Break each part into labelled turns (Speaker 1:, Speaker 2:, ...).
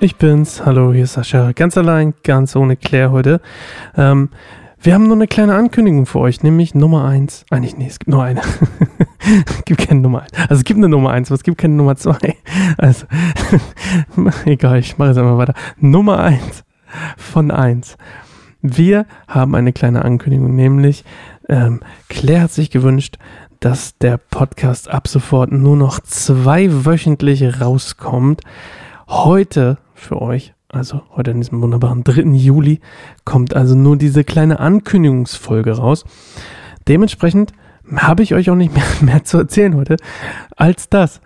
Speaker 1: Ich bin's. Hallo, hier ist Sascha. Ganz allein, ganz ohne Claire heute. Ähm, wir haben nur eine kleine Ankündigung für euch, nämlich Nummer 1. Eigentlich, nee, es gibt nur eine. es gibt keine Nummer 1. Also es gibt eine Nummer 1, aber es gibt keine Nummer 2. Also, egal, ich mache jetzt einfach weiter. Nummer 1 von 1. Wir haben eine kleine Ankündigung, nämlich ähm, Claire hat sich gewünscht, dass der Podcast ab sofort nur noch zweiwöchentlich rauskommt. Heute für euch, also heute an diesem wunderbaren 3. Juli, kommt also nur diese kleine Ankündigungsfolge raus. Dementsprechend habe ich euch auch nicht mehr, mehr zu erzählen heute als das.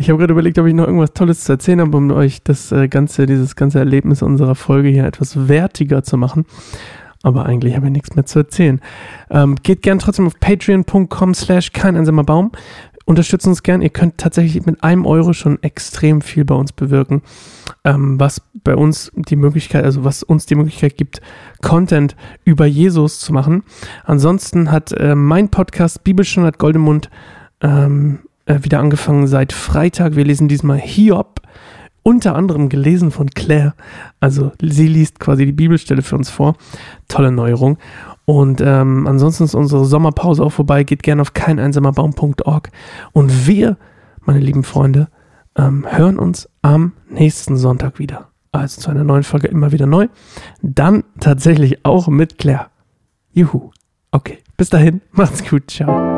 Speaker 1: Ich habe gerade überlegt, ob ich noch irgendwas Tolles zu erzählen habe, um euch das äh, ganze, dieses ganze Erlebnis unserer Folge hier etwas wertiger zu machen. Aber eigentlich habe ich nichts mehr zu erzählen. Ähm, geht gern trotzdem auf patreon.com slash kein einsamer Baum unterstützt uns gern. Ihr könnt tatsächlich mit einem Euro schon extrem viel bei uns bewirken, ähm, was bei uns die Möglichkeit, also was uns die Möglichkeit gibt, Content über Jesus zu machen. Ansonsten hat äh, mein Podcast Bibelstandard Goldemund ähm, äh, wieder angefangen seit Freitag. Wir lesen diesmal Hiob, unter anderem gelesen von Claire. Also sie liest quasi die Bibelstelle für uns vor. Tolle Neuerung. Und ähm, ansonsten ist unsere Sommerpause auch vorbei. Geht gerne auf keineinsamerbaum.org. Und wir, meine lieben Freunde, ähm, hören uns am nächsten Sonntag wieder. Also zu einer neuen Folge immer wieder neu. Dann tatsächlich auch mit Claire. Juhu. Okay, bis dahin, macht's gut, ciao.